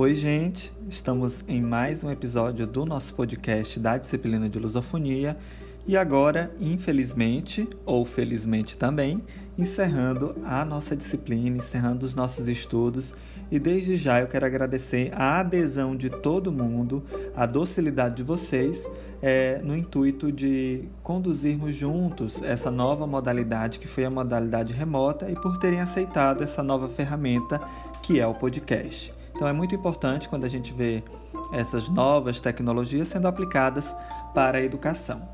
Oi, gente! Estamos em mais um episódio do nosso podcast da disciplina de lusofonia e agora, infelizmente, ou felizmente também, encerrando a nossa disciplina, encerrando os nossos estudos. E desde já eu quero agradecer a adesão de todo mundo, a docilidade de vocês, é, no intuito de conduzirmos juntos essa nova modalidade, que foi a modalidade remota, e por terem aceitado essa nova ferramenta que é o podcast. Então é muito importante quando a gente vê essas novas tecnologias sendo aplicadas para a educação.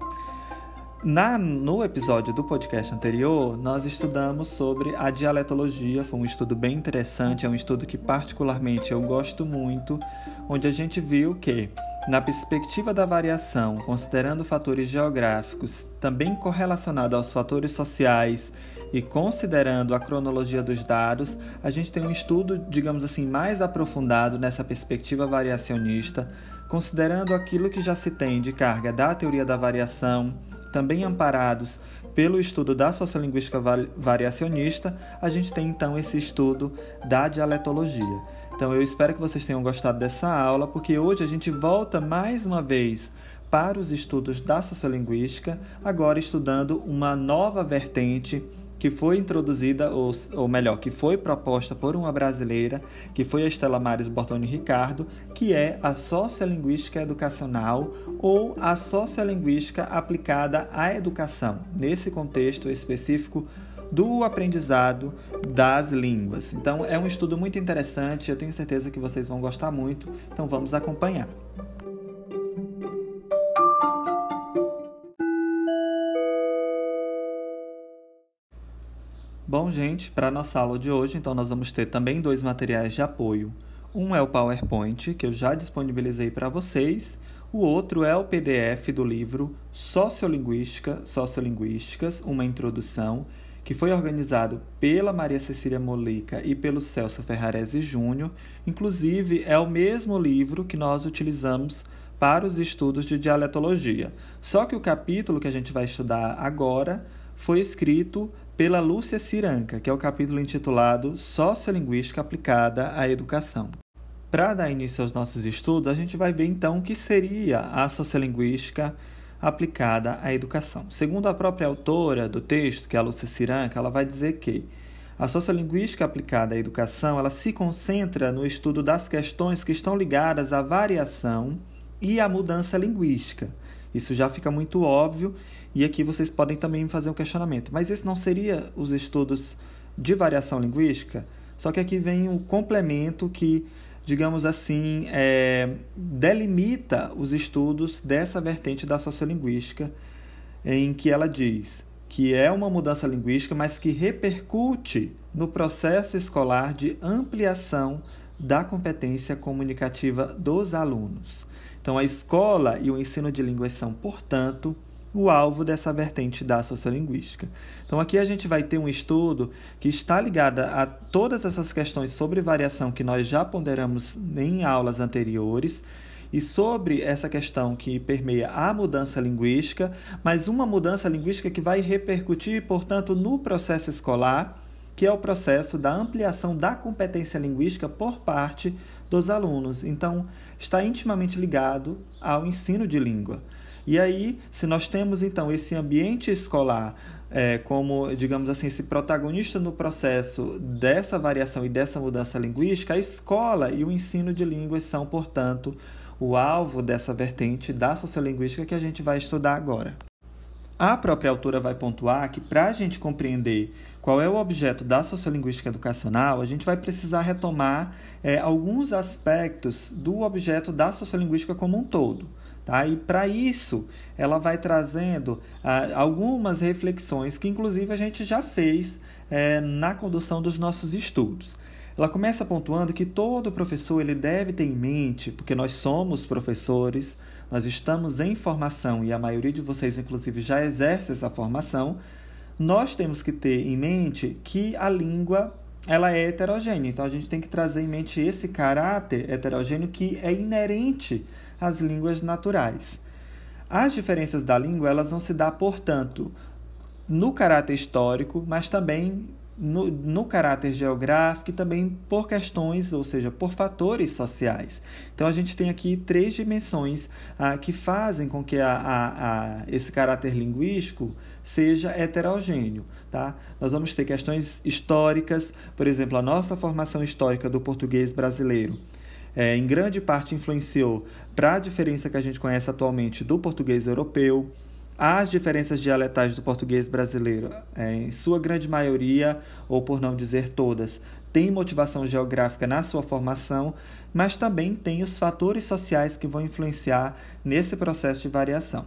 Na, no episódio do podcast anterior, nós estudamos sobre a dialetologia. Foi um estudo bem interessante, é um estudo que, particularmente, eu gosto muito, onde a gente viu que, na perspectiva da variação, considerando fatores geográficos, também correlacionado aos fatores sociais e considerando a cronologia dos dados, a gente tem um estudo, digamos assim, mais aprofundado nessa perspectiva variacionista, considerando aquilo que já se tem de carga da teoria da variação também amparados pelo estudo da sociolinguística variacionista, a gente tem então esse estudo da dialetologia. Então eu espero que vocês tenham gostado dessa aula, porque hoje a gente volta mais uma vez para os estudos da sociolinguística, agora estudando uma nova vertente que foi introduzida, ou, ou melhor, que foi proposta por uma brasileira, que foi a Estela Mares Bortoni Ricardo, que é a sociolinguística educacional ou a sociolinguística aplicada à educação, nesse contexto específico do aprendizado das línguas. Então, é um estudo muito interessante, eu tenho certeza que vocês vão gostar muito, então vamos acompanhar. Bom, gente, para a nossa aula de hoje, então nós vamos ter também dois materiais de apoio. Um é o PowerPoint, que eu já disponibilizei para vocês. O outro é o PDF do livro Sociolinguística, Sociolinguísticas, uma introdução, que foi organizado pela Maria Cecília Molica e pelo Celso Ferrarese Júnior. Inclusive, é o mesmo livro que nós utilizamos para os estudos de dialetologia. Só que o capítulo que a gente vai estudar agora foi escrito pela Lúcia Ciranca, que é o capítulo intitulado Sociolinguística aplicada à educação. Para dar início aos nossos estudos, a gente vai ver então o que seria a sociolinguística aplicada à educação. Segundo a própria autora do texto, que é a Lúcia Ciranca, ela vai dizer que a sociolinguística aplicada à educação, ela se concentra no estudo das questões que estão ligadas à variação e à mudança linguística. Isso já fica muito óbvio e aqui vocês podem também fazer um questionamento. Mas esse não seria os estudos de variação linguística? Só que aqui vem um complemento que, digamos assim, é, delimita os estudos dessa vertente da sociolinguística, em que ela diz que é uma mudança linguística, mas que repercute no processo escolar de ampliação da competência comunicativa dos alunos. Então, a escola e o ensino de línguas são, portanto, o alvo dessa vertente da sociolinguística. Então, aqui a gente vai ter um estudo que está ligado a todas essas questões sobre variação que nós já ponderamos em aulas anteriores e sobre essa questão que permeia a mudança linguística, mas uma mudança linguística que vai repercutir, portanto, no processo escolar, que é o processo da ampliação da competência linguística por parte dos alunos. Então, está intimamente ligado ao ensino de língua. E aí, se nós temos então esse ambiente escolar é, como, digamos assim, esse protagonista no processo dessa variação e dessa mudança linguística, a escola e o ensino de línguas são, portanto, o alvo dessa vertente da sociolinguística que a gente vai estudar agora. A própria autora vai pontuar que, para a gente compreender qual é o objeto da sociolinguística educacional, a gente vai precisar retomar é, alguns aspectos do objeto da sociolinguística como um todo. Tá? E para isso, ela vai trazendo ah, algumas reflexões que, inclusive, a gente já fez é, na condução dos nossos estudos. Ela começa pontuando que todo professor ele deve ter em mente, porque nós somos professores, nós estamos em formação e a maioria de vocês, inclusive, já exerce essa formação. Nós temos que ter em mente que a língua ela é heterogênea, então a gente tem que trazer em mente esse caráter heterogêneo que é inerente as línguas naturais. As diferenças da língua elas vão se dar, portanto, no caráter histórico, mas também no, no, caráter geográfico e também por questões, ou seja, por fatores sociais. Então a gente tem aqui três dimensões ah, que fazem com que a, a, a, esse caráter linguístico seja heterogêneo. Tá? Nós vamos ter questões históricas, por exemplo, a nossa formação histórica do português brasileiro. É, em grande parte influenciou para a diferença que a gente conhece atualmente do português europeu, as diferenças dialetais do português brasileiro, é, em sua grande maioria, ou por não dizer todas, têm motivação geográfica na sua formação, mas também tem os fatores sociais que vão influenciar nesse processo de variação.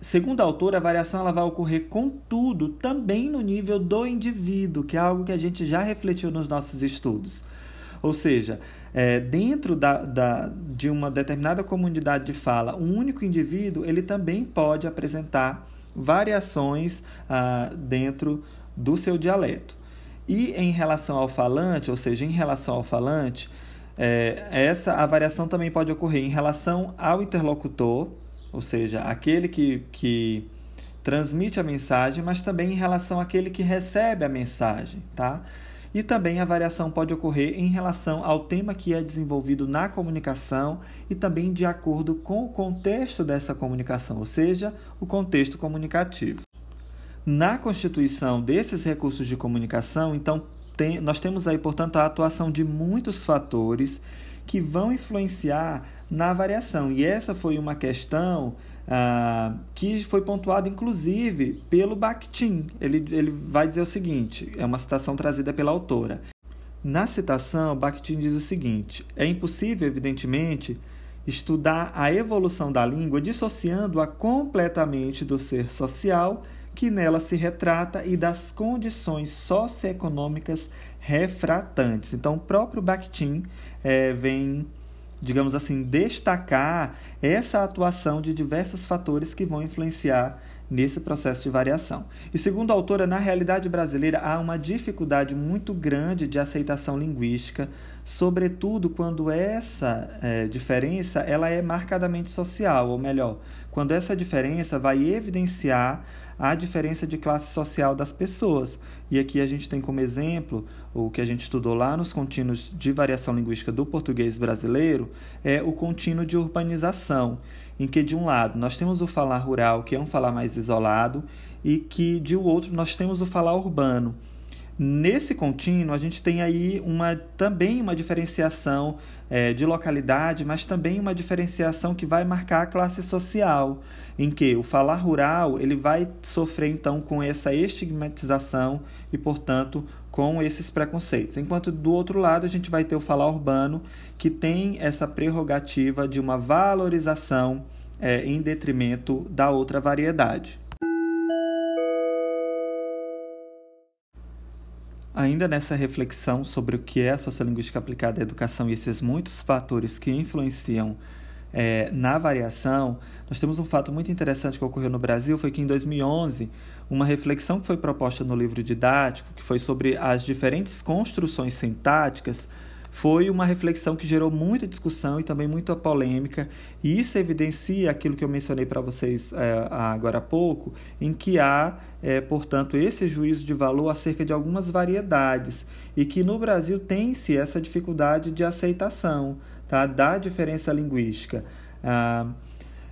Segundo a autora, a variação ela vai ocorrer, contudo, também no nível do indivíduo, que é algo que a gente já refletiu nos nossos estudos. Ou seja, é, dentro da, da, de uma determinada comunidade de fala, um único indivíduo ele também pode apresentar variações ah, dentro do seu dialeto. E em relação ao falante, ou seja, em relação ao falante, é, essa a variação também pode ocorrer em relação ao interlocutor, ou seja, aquele que, que transmite a mensagem, mas também em relação àquele que recebe a mensagem, tá? E também a variação pode ocorrer em relação ao tema que é desenvolvido na comunicação e também de acordo com o contexto dessa comunicação, ou seja, o contexto comunicativo. Na constituição desses recursos de comunicação, então, tem, nós temos aí, portanto, a atuação de muitos fatores que vão influenciar na variação. E essa foi uma questão ah, que foi pontuado inclusive pelo Bakhtin. Ele, ele vai dizer o seguinte: é uma citação trazida pela autora. Na citação, Bakhtin diz o seguinte: é impossível, evidentemente, estudar a evolução da língua dissociando-a completamente do ser social que nela se retrata e das condições socioeconômicas refratantes. Então, o próprio Bakhtin é, vem digamos assim, destacar essa atuação de diversos fatores que vão influenciar nesse processo de variação. E segundo a autora, na realidade brasileira há uma dificuldade muito grande de aceitação linguística, sobretudo quando essa é, diferença ela é marcadamente social, ou melhor, quando essa diferença vai evidenciar a diferença de classe social das pessoas. E aqui a gente tem como exemplo o que a gente estudou lá nos contínuos de variação linguística do português brasileiro, é o contínuo de urbanização, em que de um lado nós temos o falar rural, que é um falar mais isolado, e que de outro nós temos o falar urbano. Nesse contínuo, a gente tem aí uma, também uma diferenciação é, de localidade, mas também uma diferenciação que vai marcar a classe social, em que o falar rural ele vai sofrer então com essa estigmatização e, portanto, com esses preconceitos. Enquanto do outro lado a gente vai ter o falar urbano, que tem essa prerrogativa de uma valorização é, em detrimento da outra variedade. Ainda nessa reflexão sobre o que é a sociolinguística aplicada à educação e esses muitos fatores que influenciam é, na variação, nós temos um fato muito interessante que ocorreu no Brasil, foi que em 2011, uma reflexão que foi proposta no livro didático, que foi sobre as diferentes construções sintáticas, foi uma reflexão que gerou muita discussão e também muita polêmica, e isso evidencia aquilo que eu mencionei para vocês é, agora há pouco, em que há, é, portanto, esse juízo de valor acerca de algumas variedades, e que no Brasil tem-se essa dificuldade de aceitação tá, da diferença linguística. Ah,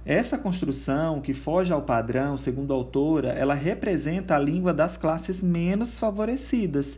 essa construção, que foge ao padrão, segundo a autora, ela representa a língua das classes menos favorecidas.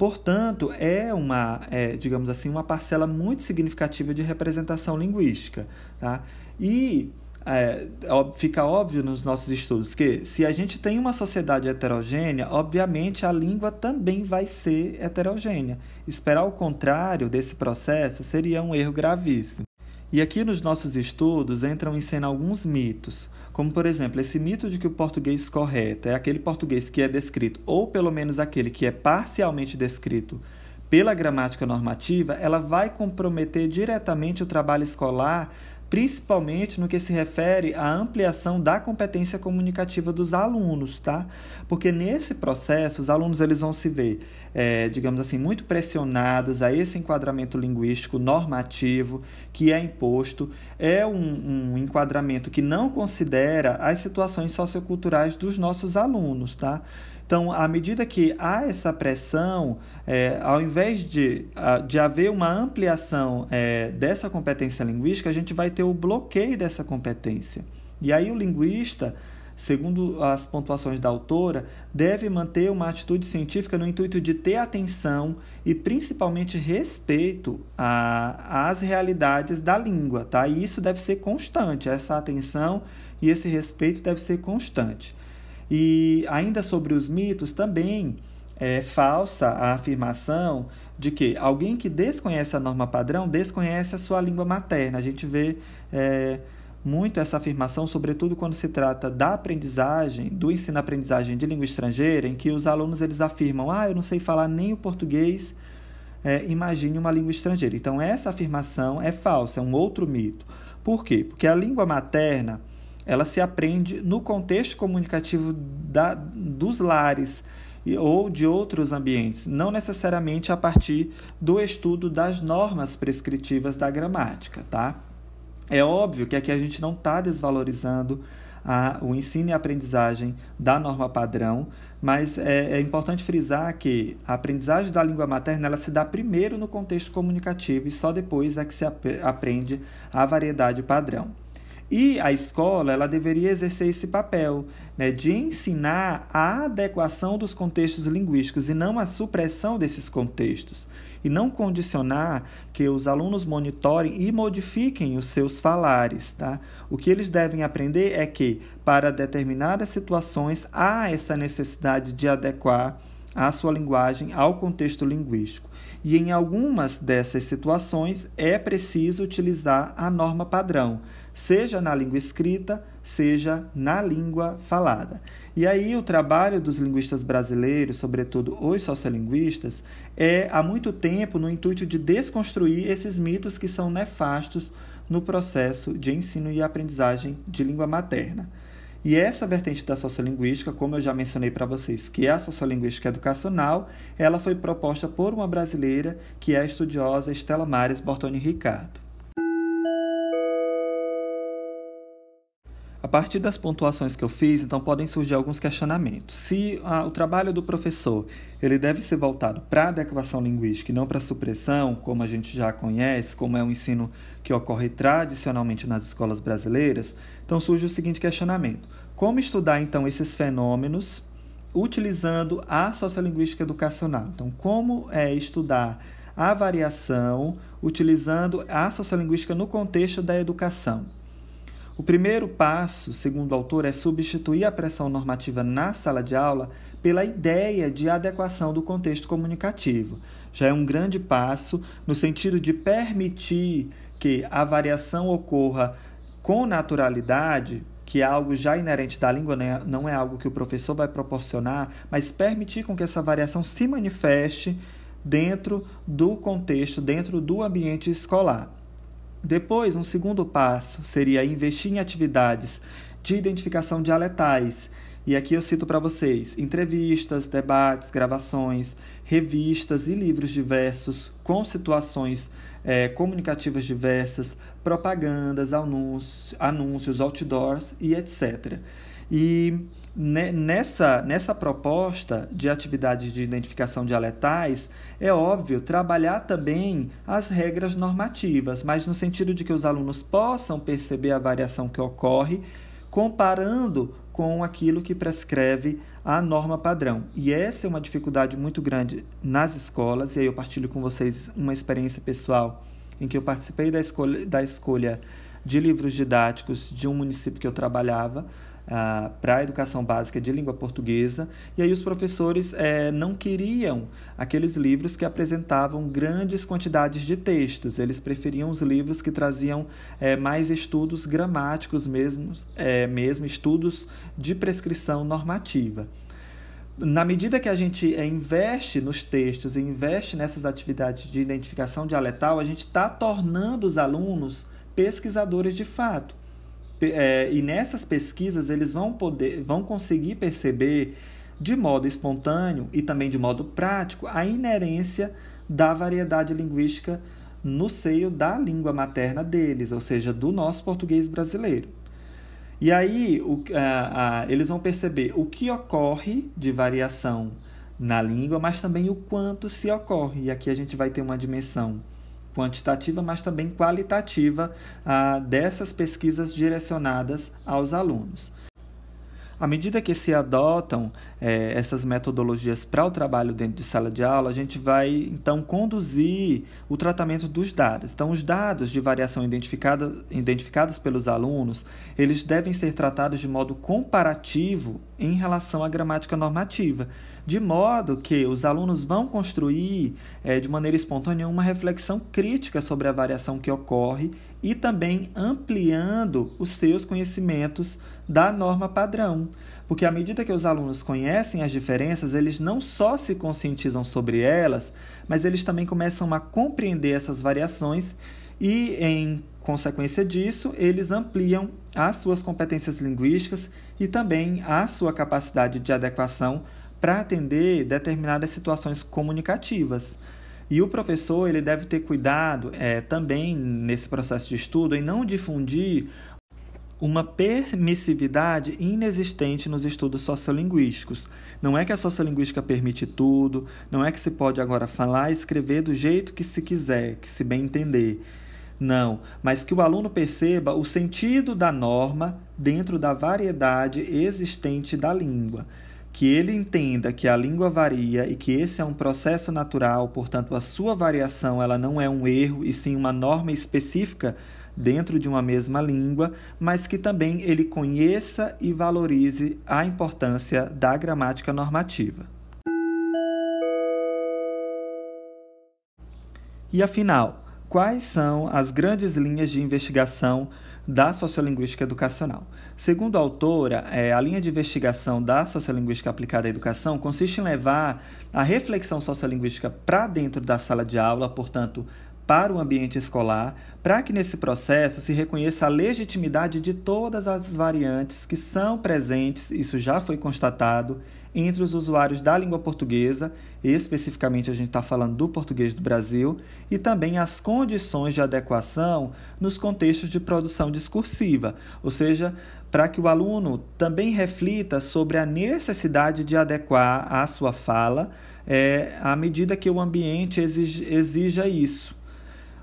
Portanto, é uma, é, digamos assim, uma parcela muito significativa de representação linguística. Tá? E é, fica óbvio nos nossos estudos que se a gente tem uma sociedade heterogênea, obviamente a língua também vai ser heterogênea. Esperar o contrário desse processo seria um erro gravíssimo. E aqui nos nossos estudos entram em cena alguns mitos. Como, por exemplo, esse mito de que o português correto é aquele português que é descrito, ou pelo menos aquele que é parcialmente descrito pela gramática normativa, ela vai comprometer diretamente o trabalho escolar principalmente no que se refere à ampliação da competência comunicativa dos alunos, tá? Porque nesse processo os alunos eles vão se ver, é, digamos assim, muito pressionados a esse enquadramento linguístico normativo que é imposto, é um, um enquadramento que não considera as situações socioculturais dos nossos alunos, tá? Então, à medida que há essa pressão, é, ao invés de, de haver uma ampliação é, dessa competência linguística, a gente vai ter o bloqueio dessa competência. E aí o linguista segundo as pontuações da autora, deve manter uma atitude científica no intuito de ter atenção e principalmente respeito às realidades da língua, tá? E isso deve ser constante, essa atenção e esse respeito deve ser constante. E ainda sobre os mitos, também é falsa a afirmação de que alguém que desconhece a norma padrão desconhece a sua língua materna. A gente vê é, muito essa afirmação, sobretudo quando se trata da aprendizagem, do ensino-aprendizagem de língua estrangeira, em que os alunos eles afirmam: ah, eu não sei falar nem o português, é, imagine uma língua estrangeira. Então, essa afirmação é falsa, é um outro mito. Por quê? Porque a língua materna ela se aprende no contexto comunicativo da, dos lares ou de outros ambientes, não necessariamente a partir do estudo das normas prescritivas da gramática, tá? É óbvio que aqui a gente não está desvalorizando a, o ensino e a aprendizagem da norma padrão, mas é, é, importante frisar que a aprendizagem da língua materna ela se dá primeiro no contexto comunicativo e só depois é que se ap aprende a variedade padrão. E a escola ela deveria exercer esse papel né, de ensinar a adequação dos contextos linguísticos e não a supressão desses contextos. E não condicionar que os alunos monitorem e modifiquem os seus falares. Tá? O que eles devem aprender é que, para determinadas situações, há essa necessidade de adequar a sua linguagem ao contexto linguístico. E em algumas dessas situações é preciso utilizar a norma padrão seja na língua escrita, seja na língua falada. E aí o trabalho dos linguistas brasileiros, sobretudo os sociolinguistas, é há muito tempo no intuito de desconstruir esses mitos que são nefastos no processo de ensino e aprendizagem de língua materna. E essa vertente da sociolinguística, como eu já mencionei para vocês, que é a sociolinguística educacional, ela foi proposta por uma brasileira que é a estudiosa Estela Mares Bortoni Ricardo. Partir das pontuações que eu fiz, então podem surgir alguns questionamentos. Se ah, o trabalho do professor ele deve ser voltado para a adequação linguística e não para a supressão, como a gente já conhece, como é um ensino que ocorre tradicionalmente nas escolas brasileiras, então surge o seguinte questionamento: como estudar então esses fenômenos utilizando a sociolinguística educacional? Então, como é estudar a variação utilizando a sociolinguística no contexto da educação? O primeiro passo, segundo o autor, é substituir a pressão normativa na sala de aula pela ideia de adequação do contexto comunicativo. Já é um grande passo no sentido de permitir que a variação ocorra com naturalidade, que é algo já inerente da língua, né? não é algo que o professor vai proporcionar, mas permitir com que essa variação se manifeste dentro do contexto, dentro do ambiente escolar. Depois, um segundo passo seria investir em atividades de identificação dialetais. E aqui eu cito para vocês entrevistas, debates, gravações, revistas e livros diversos com situações é, comunicativas diversas, propagandas, anúncios, anúncios, outdoors e etc. E nessa, nessa proposta de atividades de identificação dialetais, é óbvio trabalhar também as regras normativas, mas no sentido de que os alunos possam perceber a variação que ocorre comparando com aquilo que prescreve a norma padrão. E essa é uma dificuldade muito grande nas escolas, e aí eu partilho com vocês uma experiência pessoal em que eu participei da escolha, da escolha de livros didáticos de um município que eu trabalhava para a educação básica de língua portuguesa, e aí os professores eh, não queriam aqueles livros que apresentavam grandes quantidades de textos, eles preferiam os livros que traziam eh, mais estudos gramáticos mesmo, eh, mesmo estudos de prescrição normativa. Na medida que a gente investe nos textos e investe nessas atividades de identificação dialetal, a gente está tornando os alunos pesquisadores de fato é, e nessas pesquisas eles vão poder, vão conseguir perceber de modo espontâneo e também de modo prático a inerência da variedade linguística no seio da língua materna deles, ou seja, do nosso português brasileiro. E aí o, a, a, eles vão perceber o que ocorre de variação na língua, mas também o quanto se ocorre. E aqui a gente vai ter uma dimensão quantitativa, mas também qualitativa ah, dessas pesquisas direcionadas aos alunos. À medida que se adotam é, essas metodologias para o trabalho dentro de sala de aula, a gente vai então conduzir o tratamento dos dados. Então, os dados de variação identificada, identificados pelos alunos, eles devem ser tratados de modo comparativo em relação à gramática normativa, de modo que os alunos vão construir é, de maneira espontânea uma reflexão crítica sobre a variação que ocorre e também ampliando os seus conhecimentos da norma padrão. Porque à medida que os alunos conhecem as diferenças, eles não só se conscientizam sobre elas, mas eles também começam a compreender essas variações e, em consequência disso, eles ampliam as suas competências linguísticas e também a sua capacidade de adequação para atender determinadas situações comunicativas. E o professor ele deve ter cuidado é, também nesse processo de estudo em não difundir uma permissividade inexistente nos estudos sociolinguísticos. Não é que a sociolinguística permite tudo, não é que se pode agora falar e escrever do jeito que se quiser, que se bem entender. Não, mas que o aluno perceba o sentido da norma dentro da variedade existente da língua. Que ele entenda que a língua varia e que esse é um processo natural, portanto, a sua variação ela não é um erro e sim uma norma específica dentro de uma mesma língua, mas que também ele conheça e valorize a importância da gramática normativa. E afinal, quais são as grandes linhas de investigação da sociolinguística educacional. Segundo a autora, é, a linha de investigação da sociolinguística aplicada à educação consiste em levar a reflexão sociolinguística para dentro da sala de aula, portanto, para o ambiente escolar, para que nesse processo se reconheça a legitimidade de todas as variantes que são presentes, isso já foi constatado, entre os usuários da língua portuguesa, especificamente a gente está falando do português do Brasil, e também as condições de adequação nos contextos de produção discursiva, ou seja, para que o aluno também reflita sobre a necessidade de adequar a sua fala é, à medida que o ambiente exija isso.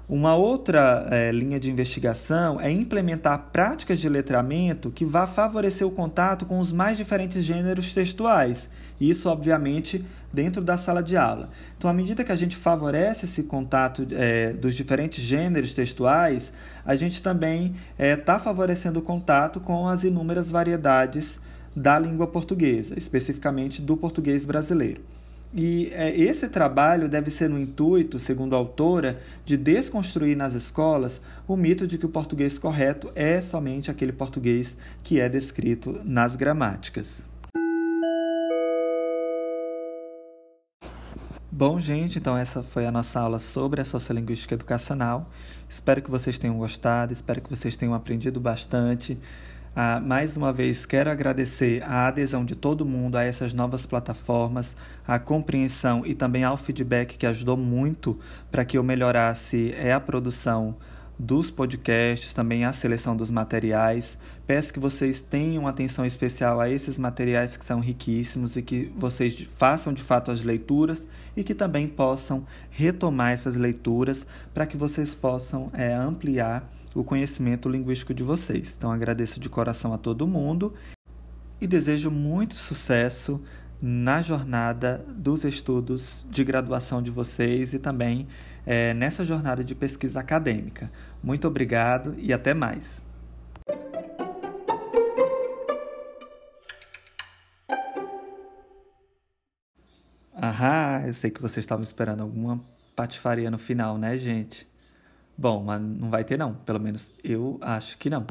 Uma outra é, linha de investigação é implementar práticas de letramento que vá favorecer o contato com os mais diferentes gêneros textuais. Isso, obviamente, dentro da sala de aula. Então, à medida que a gente favorece esse contato é, dos diferentes gêneros textuais, a gente também está é, favorecendo o contato com as inúmeras variedades da língua portuguesa, especificamente do português brasileiro. E é, esse trabalho deve ser no intuito, segundo a autora, de desconstruir nas escolas o mito de que o português correto é somente aquele português que é descrito nas gramáticas. Bom, gente, então essa foi a nossa aula sobre a sociolinguística educacional. Espero que vocês tenham gostado, espero que vocês tenham aprendido bastante. Ah, mais uma vez, quero agradecer a adesão de todo mundo a essas novas plataformas, a compreensão e também ao feedback que ajudou muito para que eu melhorasse é a produção dos podcasts, também a seleção dos materiais. Peço que vocês tenham atenção especial a esses materiais que são riquíssimos e que vocês façam de fato as leituras e que também possam retomar essas leituras para que vocês possam é, ampliar o conhecimento linguístico de vocês. Então agradeço de coração a todo mundo e desejo muito sucesso na jornada dos estudos de graduação de vocês e também é, nessa jornada de pesquisa acadêmica. Muito obrigado e até mais. Aham, eu sei que vocês estavam esperando alguma patifaria no final, né, gente? Bom, mas não vai ter não. Pelo menos eu acho que não.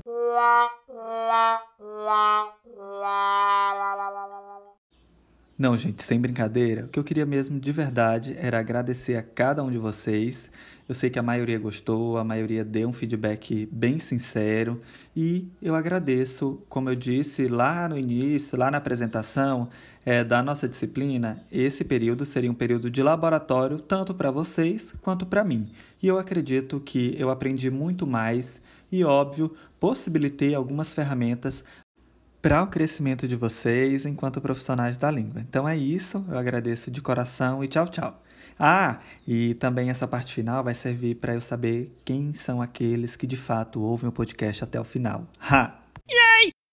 Não, gente, sem brincadeira, o que eu queria mesmo de verdade era agradecer a cada um de vocês. Eu sei que a maioria gostou, a maioria deu um feedback bem sincero e eu agradeço, como eu disse lá no início, lá na apresentação é, da nossa disciplina, esse período seria um período de laboratório tanto para vocês quanto para mim. E eu acredito que eu aprendi muito mais e, óbvio, possibilitei algumas ferramentas para o crescimento de vocês enquanto profissionais da língua. Então é isso, eu agradeço de coração e tchau, tchau. Ah, e também essa parte final vai servir para eu saber quem são aqueles que de fato ouvem o podcast até o final. Ha!